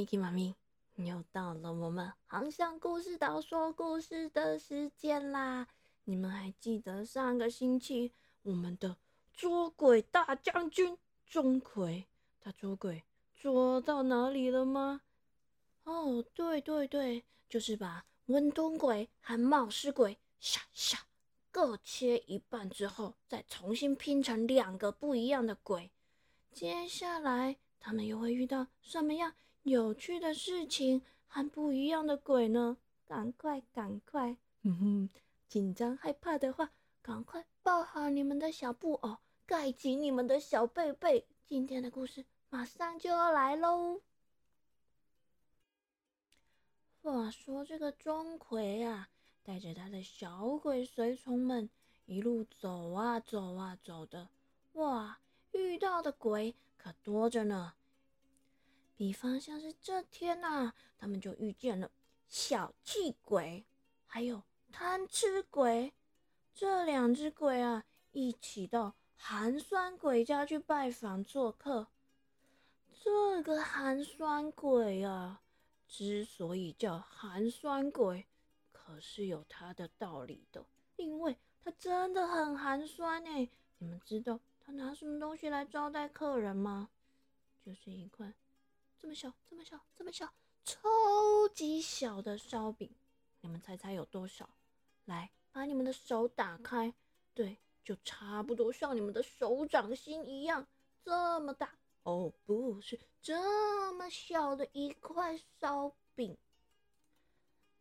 Miki 妈咪，又到了我们航向故事岛说故事的时间啦！你们还记得上个星期我们的捉鬼大将军钟馗他捉鬼捉到哪里了吗？哦，对对对，就是把温东鬼和冒失鬼下下各切一半之后，再重新拼成两个不一样的鬼。接下来他们又会遇到什么样有趣的事情和不一样的鬼呢？赶快，赶快！哼哼，紧张害怕的话，赶快抱好你们的小布偶，盖紧你们的小被被。今天的故事马上就要来喽！话说这个钟馗啊，带着他的小鬼随从们，一路走啊走啊走的，哇，遇到的鬼可多着呢。比方像是这天呐，他们就遇见了小气鬼，还有贪吃鬼，这两只鬼啊，一起到寒酸鬼家去拜访做客。这个寒酸鬼啊。之所以叫寒酸鬼，可是有它的道理的，因为它真的很寒酸呢。你们知道他拿什么东西来招待客人吗？就是一块这么小、这么小、这么小、超级小的烧饼。你们猜猜有多少？来，把你们的手打开，对，就差不多像你们的手掌心一样这么大。哦，不是这么小的一块烧饼。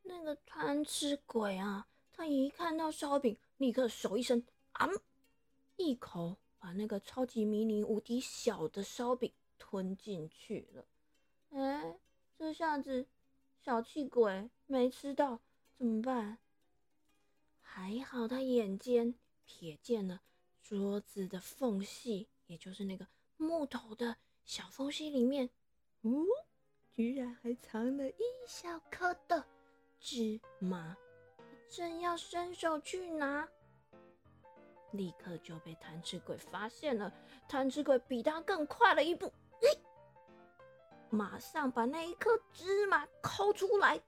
那个贪吃鬼啊，他一看到烧饼，立刻手一伸，啊，一口把那个超级迷你、无敌小的烧饼吞进去了。哎，这下子小气鬼没吃到怎么办？还好他眼尖，瞥见了桌子的缝隙，也就是那个。木头的小缝隙里面，哦，居然还藏了一小颗的芝麻。正要伸手去拿，立刻就被贪吃鬼发现了。贪吃鬼比他更快了一步，马上把那一颗芝麻抠出来，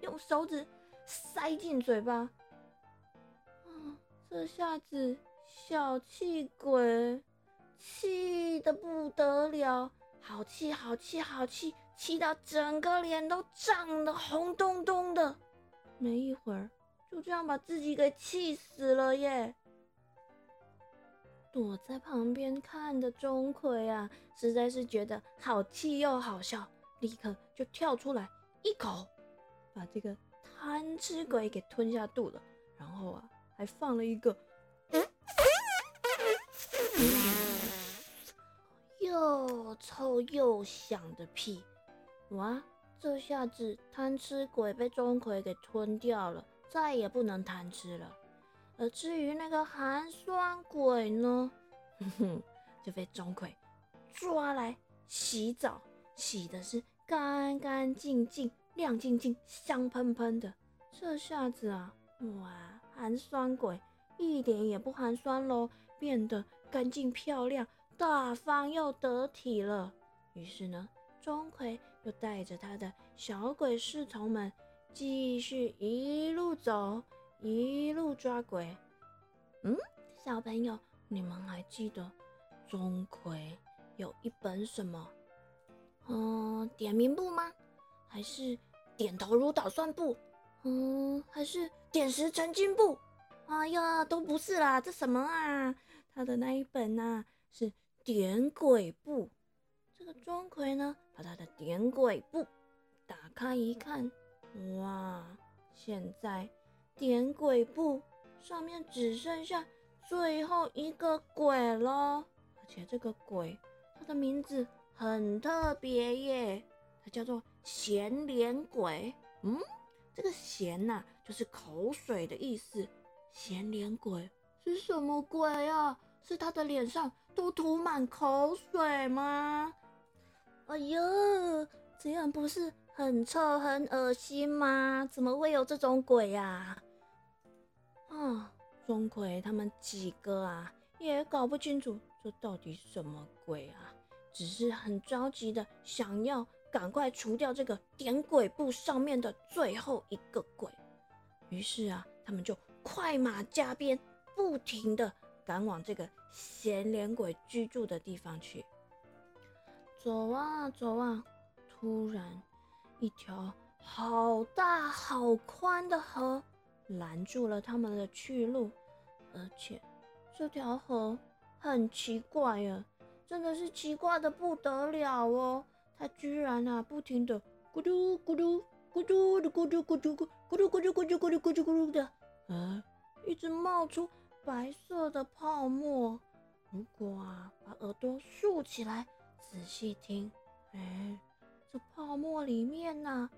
用手指塞进嘴巴。啊，这下子小气鬼。气的不得了，好气好气好气，气到整个脸都涨得红彤彤的。没一会儿，就这样把自己给气死了耶！躲在旁边看的钟馗啊，实在是觉得好气又好笑，立刻就跳出来一口把这个贪吃鬼给吞下肚了，然后啊，还放了一个。又臭又响的屁！哇，这下子贪吃鬼被钟馗给吞掉了，再也不能贪吃了。而至于那个寒酸鬼呢，哼哼，就被钟馗抓来洗澡，洗的是干干净净、亮晶晶、香喷喷的。这下子啊，哇，寒酸鬼一点也不寒酸喽，变得干净漂亮。大方又得体了。于是呢，钟馗又带着他的小鬼侍从们，继续一路走，一路抓鬼。嗯，小朋友，你们还记得钟馗有一本什么？嗯，点名簿吗？还是点头如捣蒜簿？嗯，还是点石成金簿？哎呀，都不是啦，这什么啊？他的那一本呐，是。点鬼簿，这个钟馗呢，把他的点鬼簿打开一看，哇！现在点鬼簿上面只剩下最后一个鬼了，而且这个鬼它的名字很特别耶，它叫做咸脸鬼。嗯，这个咸呐，就是口水的意思。咸脸鬼是什么鬼啊？是他的脸上都涂满口水吗？哎呦，这样不是很臭很恶心吗？怎么会有这种鬼呀？啊，钟馗他们几个啊，也搞不清楚这到底什么鬼啊，只是很着急的想要赶快除掉这个点鬼簿上面的最后一个鬼。于是啊，他们就快马加鞭，不停的赶往这个咸脸鬼居住的地方去。走啊走啊，突然一条好大好宽的河拦住了他们的去路，而且这条河很奇怪啊，真的是奇怪的不得了哦！它居然啊，不停的咕嘟咕嘟咕嘟的咕嘟咕嘟咕咕嘟咕嘟咕嘟咕嘟咕嘟咕嘟的，啊，一直冒出白色的泡沫。如果啊，把耳朵竖起来。仔细听，哎，泡沫里面呢，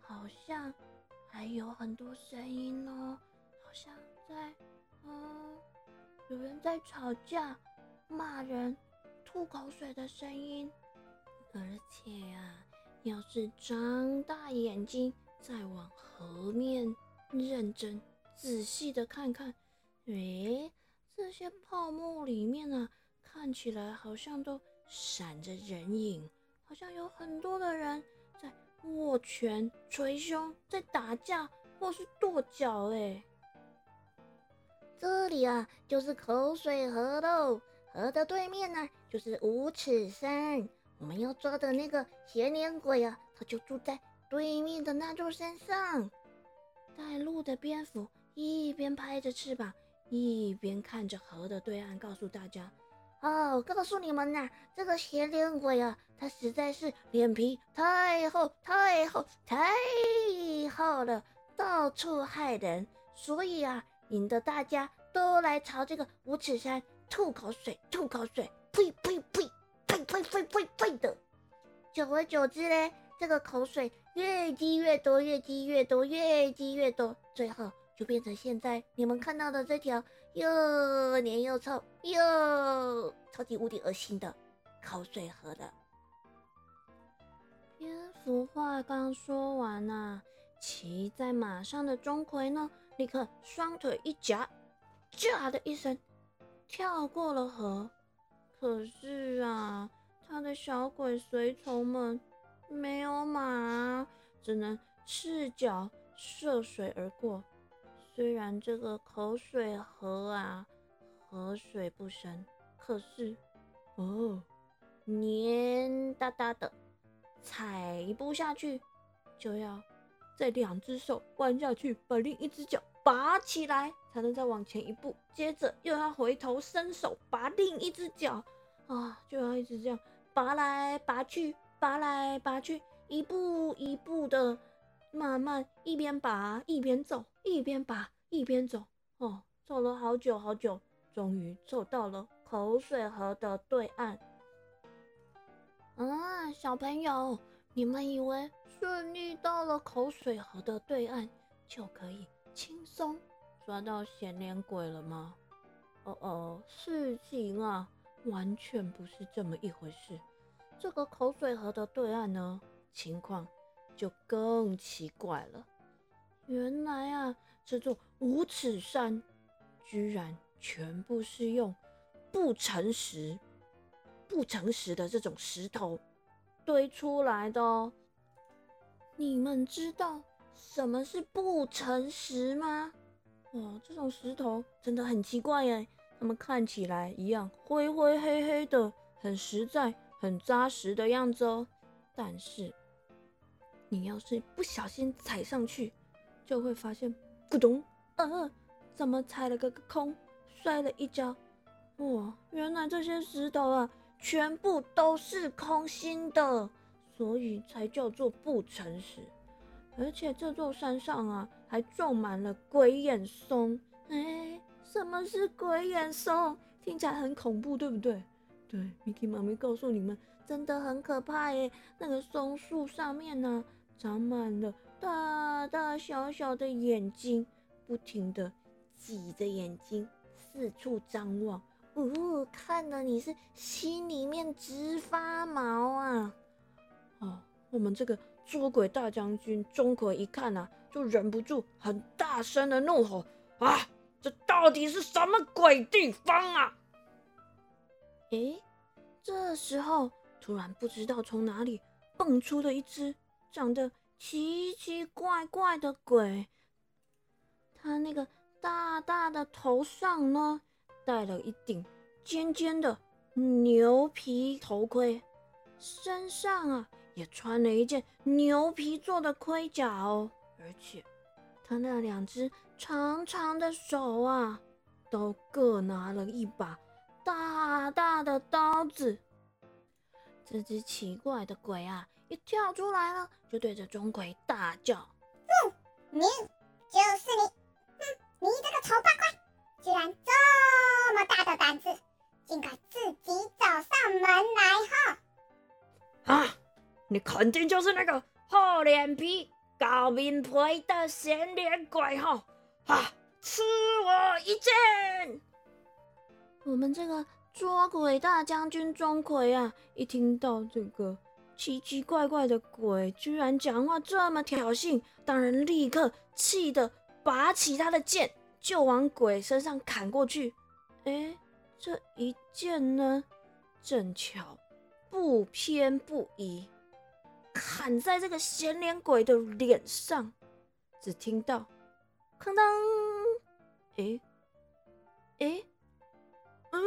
好像还有很多声音哦，好像在，嗯，有人在吵架、骂人、吐口水的声音。而且呀，要是张大眼睛再往河面认真仔细的看看，诶，这些泡沫里面呢，看起来好像都。闪着人影，好像有很多的人在握拳、捶胸，在打架或是跺脚。哎，这里啊，就是口水河喽。河的对面呢，就是五尺山。我们要抓的那个邪脸鬼啊，他就住在对面的那座山上。带路的蝙蝠一边拍着翅膀，一边看着河的对岸，告诉大家。哦，告诉你们呐，这个邪灵鬼啊，他实在是脸皮太厚、太厚、太厚了，到处害人。所以啊，引得大家都来朝这个无耻山吐口水、吐口水，呸呸呸呸呸呸呸呸的。久而久之嘞，这个口水越积越多，越积越多，越积越多，最后就变成现在你们看到的这条。又黏又臭又超级无敌恶心的口水河的。蝙蝠话刚说完呐，骑在马上的钟馗呢，立刻双腿一夹，驾的一声跳过了河。可是啊，他的小鬼随从们没有马，只能赤脚涉水而过。虽然这个口水河啊，河水不深，可是哦，黏哒哒的，踩一步下去就要再两只手弯下去，把另一只脚拔起来，才能再往前一步。接着又要回头伸手拔另一只脚啊，就要一直这样拔来拔去，拔来拔去，一步一步的。慢慢一边拔一边走，一边拔一边走，哦，走了好久好久，终于走到了口水河的对岸。啊，小朋友，你们以为顺利到了口水河的对岸就可以轻松抓到咸脸鬼了吗？哦哦，事情啊，完全不是这么一回事。这个口水河的对岸呢，情况。就更奇怪了，原来啊，这座五尺山居然全部是用不诚实、不诚实的这种石头堆出来的哦。你们知道什么是不诚实吗？哦，这种石头真的很奇怪耶，它们看起来一样灰灰黑黑的，很实在、很扎实的样子哦，但是。你要是不小心踩上去，就会发现咕咚，呃，怎么踩了个空，摔了一跤。哇，原来这些石头啊，全部都是空心的，所以才叫做不诚实。而且这座山上啊，还种满了鬼眼松。哎，什么是鬼眼松？听起来很恐怖，对不对？对，Miki 妈咪告诉你们，真的很可怕耶。那个松树上面呢？长满了大大小小的眼睛，不停的挤着眼睛四处张望，呜，看的你是心里面直发毛啊！哦，我们这个捉鬼大将军钟馗一看啊，就忍不住很大声的怒吼：“啊，这到底是什么鬼地方啊？”诶，这时候突然不知道从哪里。蹦出了一只长得奇奇怪怪的鬼。他那个大大的头上呢，戴了一顶尖尖的牛皮头盔，身上啊也穿了一件牛皮做的盔甲哦，而且他那两只长长的手啊，都各拿了一把大大的刀子。这只奇怪的鬼啊，一跳出来了，就对着钟馗大叫：“哼，你就是你！哼，你这个丑八怪，居然这么大的胆子，竟敢自己找上门来！哈！啊，你肯定就是那个厚脸皮、高面皮的咸脸鬼哈！啊，吃我一剑！我们这个。”捉鬼大将军钟馗啊，一听到这个奇奇怪怪的鬼居然讲话这么挑衅，当然立刻气得拔起他的剑就往鬼身上砍过去。哎，这一剑呢，正巧不偏不倚，砍在这个咸脸鬼的脸上。只听到“哐当”，哎，哎，嗯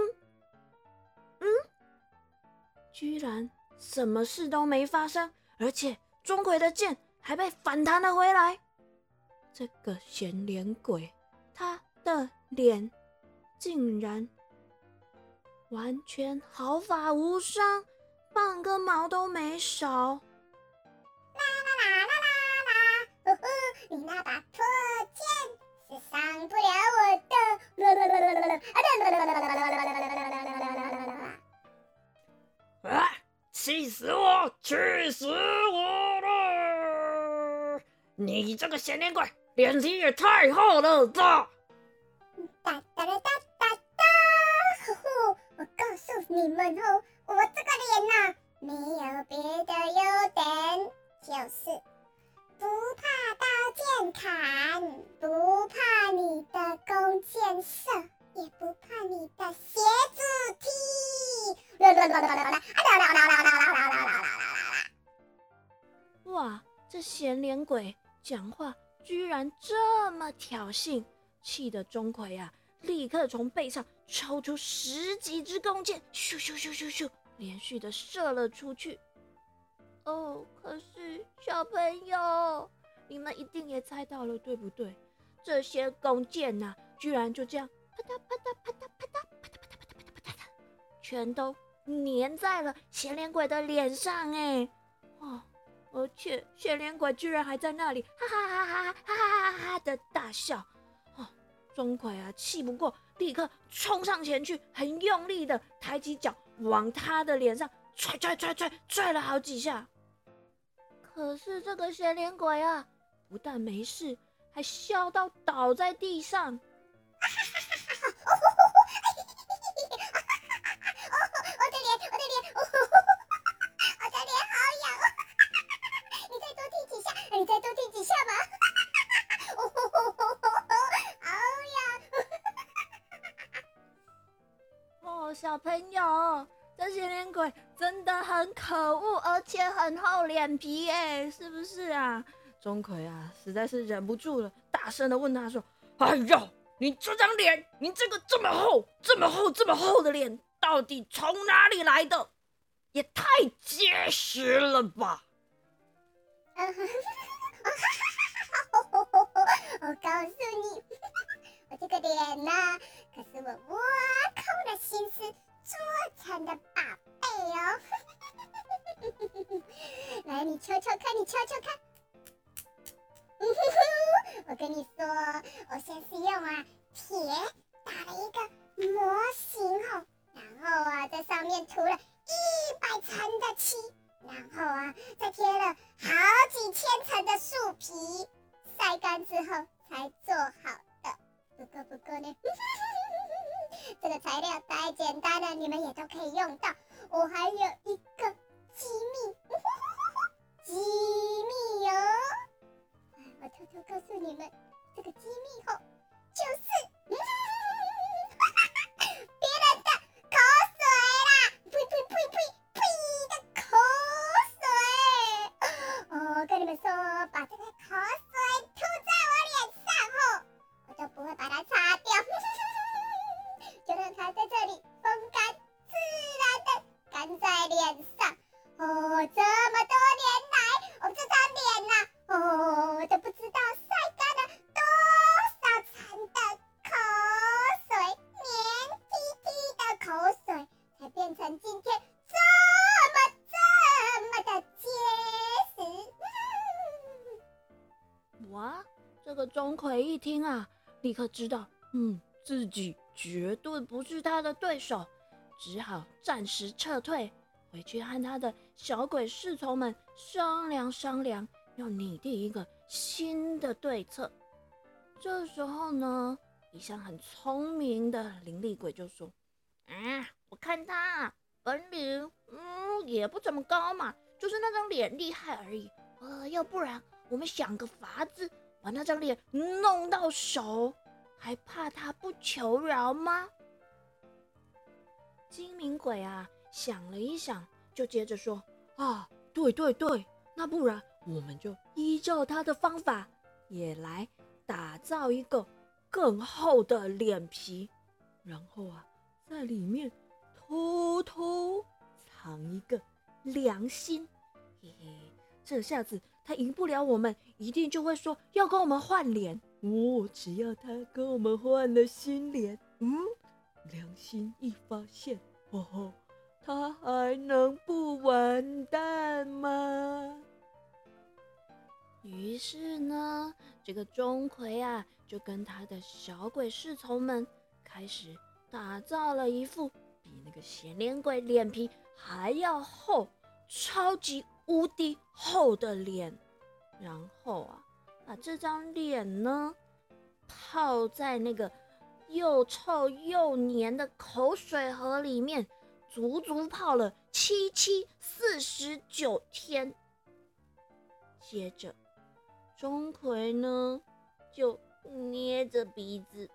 嗯。居然什么事都没发生，而且钟馗的剑还被反弹了回来。这个咸脸鬼，他的脸竟然完全毫发无伤，半根毛都没少。啦啦啦啦啦啦！呵呵，你那把破剑是伤不了我的。气死我！气死我了！你这个咸脸鬼，脸皮也太厚了吧！哒哒哒哒哒哒！呼呼，我告诉你们哦，这咸脸鬼讲话居然这么挑衅，气得钟馗啊，立刻从背上抽出十几支弓箭，咻咻咻咻咻，连续的射了出去。哦，可是小朋友，你们一定也猜到了，对不对？这些弓箭呐，居然就这样啪嗒啪嗒啪嗒啪嗒啪嗒啪嗒啪嗒啪嗒啪嗒，全都。粘在了咸脸鬼的脸上，哎，哦，而且咸脸鬼居然还在那里哈哈哈哈哈哈哈哈的大笑，哦，钟馗啊，气不过，立刻冲上前去，很用力的抬起脚往他的脸上踹踹踹踹踹了好几下，可是这个咸脸鬼啊，不但没事，还笑到倒在地上。小朋友，这些脸鬼真的很可恶，而且很厚脸皮，哎，是不是啊？钟馗啊，实在是忍不住了，大声的问他说：“哎呦，你这张脸，你这个这么厚、这么厚、这么厚的脸，到底从哪里来的？也太结实了吧！” 我告诉你，我这个脸呢，可是我挖空了心思做成的宝贝哦。来，你敲敲看，你敲敲看。我跟你说，我先是用啊铁打了一个模型哦，然后啊在上面涂了一百层的漆，然后啊再贴了好几千层的树皮。晒干之后才做好的，不过不过呢，这个材料再简单的你们也都可以用到，我还有一个机密，机密哦，我偷偷告诉你们，这个机密哦，就是嗯，哈哈哈，别人的口水啦，呸呸呸呸呸的口水，哦，跟你们说。听啊，立刻知道，嗯，自己绝对不是他的对手，只好暂时撤退。回去和他的小鬼侍从们商量商量，要拟定一个新的对策。这时候呢，一向很聪明的灵力鬼就说：“啊，我看他本领，嗯，也不怎么高嘛，就是那张脸厉害而已。呃，要不然我们想个法子，把那张脸弄到手，还怕他不求饶吗？”精明鬼啊！想了一想，就接着说：“啊，对对对，那不然我们就依照他的方法，也来打造一个更厚的脸皮，然后啊，在里面偷偷藏一个良心。这下子他赢不了我们，一定就会说要跟我们换脸。哦，只要他跟我们换了新脸，嗯，良心一发现，哦吼。”他还能不完蛋吗？于是呢，这个钟馗啊，就跟他的小鬼侍从们开始打造了一副比那个咸脸鬼脸皮还要厚、超级无敌厚的脸，然后啊，把这张脸呢泡在那个又臭又黏的口水河里面。足足泡了七七四十九天，接着钟馗呢就捏着鼻子，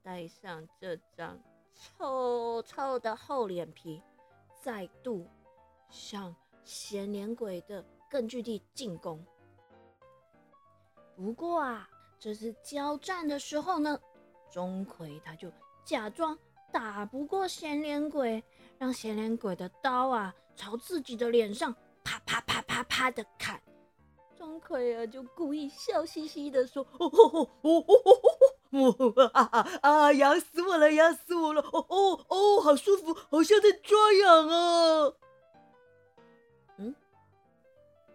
戴上这张臭臭的厚脸皮，再度向咸脸鬼的根据地进攻。不过啊，这次交战的时候呢，钟馗他就假装打不过咸脸鬼。让咸脸鬼的刀啊，朝自己的脸上啪啪啪啪啪的砍。钟馗啊，就故意笑嘻嘻的说：“哦哦哦哦哦，啊啊啊！痒死我了，痒死我了！哦哦哦，好舒服，好像在抓痒啊！”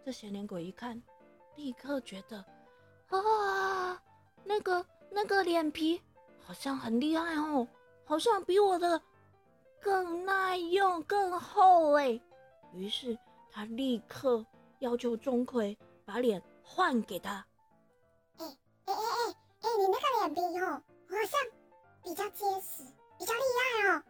这咸脸鬼一看，立刻觉得啊，那个那个脸皮好像很厉害哦，好像比我的。更耐用、更厚哎！于是他立刻要求钟馗把脸换给他。哎哎哎哎哎，你那个脸皮哦，好像比较结实，比较厉害哦。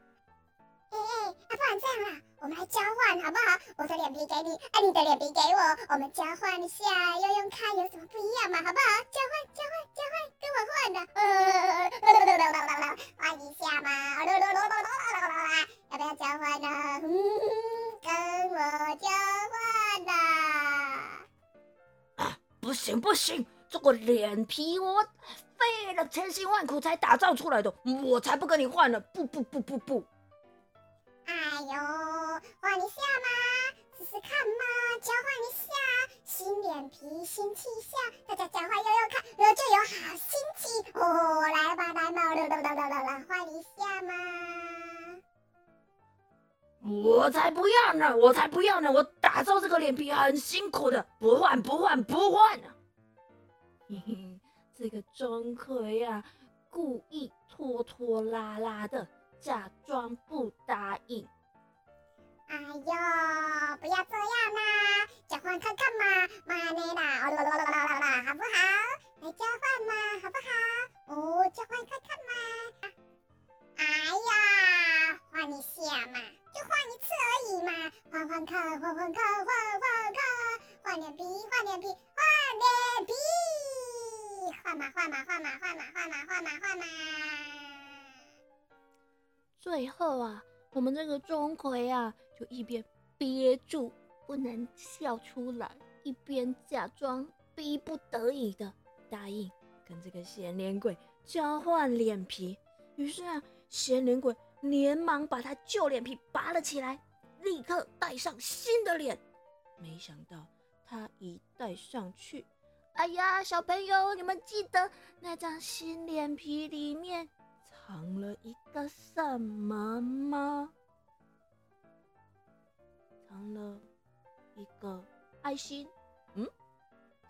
哎哎，那不然这样啦，我们来交换好不好？我的脸皮给你，哎，你的脸皮给我，我们交换一下，用用看有什么不一样嘛，好不好？交换交换交换，跟我换的，呃，换一下嘛，要不要交换呢？嗯，跟我交换的。啊，不行不行，这个脸皮我费了千辛万苦才打造出来的，我才不跟你换呢！不不不不不。新脸皮新气象，大家讲话悠悠看，我就有好心情哦。来吧，来嘛，来来来来来来，换一下嘛。我才不要呢，我才不要呢，我打造这个脸皮很辛苦的，不换不换不换啊！嘿嘿，这个钟馗呀，故意拖拖拉拉的。假装不答应。哎呦，不要这样啦，交换看看嘛，妈呢啦，好不好？来交换嘛，好不好？哦，交换看看嘛。哎呀，换一下嘛，就换一次而已嘛，换换看，换换看，换换看，换点皮，换点皮，换点皮，换嘛换嘛换嘛换嘛换嘛换嘛换嘛。最后啊，我们这个钟馗啊，就一边憋住不能笑出来，一边假装逼不得已的答应跟这个咸脸鬼交换脸皮。于是啊，咸脸鬼连忙把他旧脸皮拔了起来，立刻戴上新的脸，没想到他一戴上去，哎呀，小朋友，你们记得那张新脸皮里面藏了一个什么吗？藏了一个爱心，嗯，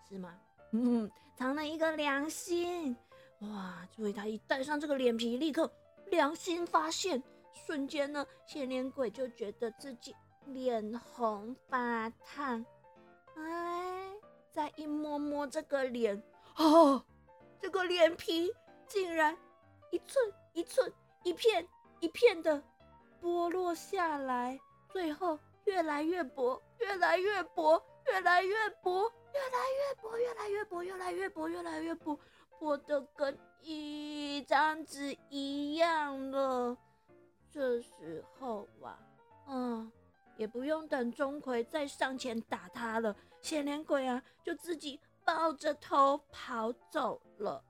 是吗？嗯，藏了一个良心。哇！所以他一戴上这个脸皮，立刻良心发现，瞬间呢，显脸鬼就觉得自己脸红发烫。哎，再一摸摸这个脸，哦，这个脸皮竟然一寸一寸、一片一片的剥落下来，最后越来越薄，越来越薄，越来越薄，越来越薄，越来越薄，越来越薄，越来越薄。薄的跟一张纸一样了。这时候啊，嗯，也不用等钟馗再上前打他了，显脸鬼啊就自己抱着头跑走了。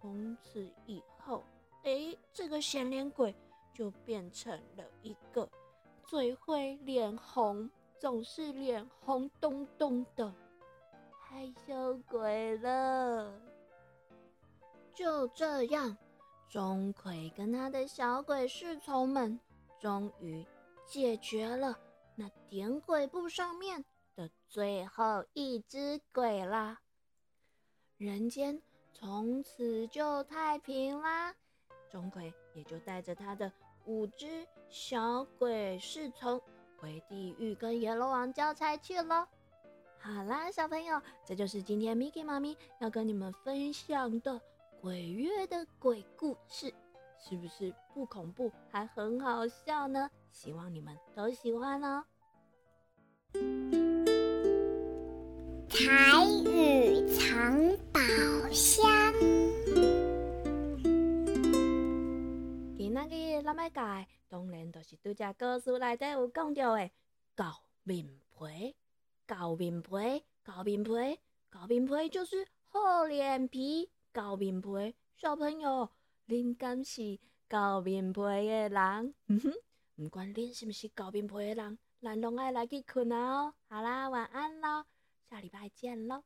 从此以后，哎，这个显脸鬼就变成了一个最会脸红，总是脸红咚咚的害羞鬼了。就这样，钟馗跟他的小鬼侍从们终于解决了那点鬼簿上面的最后一只鬼啦。人间从此就太平啦。钟馗也就带着他的五只小鬼侍从回地狱跟阎罗王交差去了。好啦，小朋友，这就是今天 Miki 妈咪要跟你们分享的。鬼月的鬼故事是不是不恐怖还很好笑呢？希望你们都喜欢哦。彩雨藏宝箱。仔日咱要讲，当然就是拄只故事内底有讲到的狗面皮。狗面皮，狗面皮，狗面皮就是厚脸皮。狗面皮小朋友，恁敢是狗面皮的人？唔管恁是不是狗面皮的人，咱拢爱来去困啊！好啦，晚安喽，下礼拜见喽。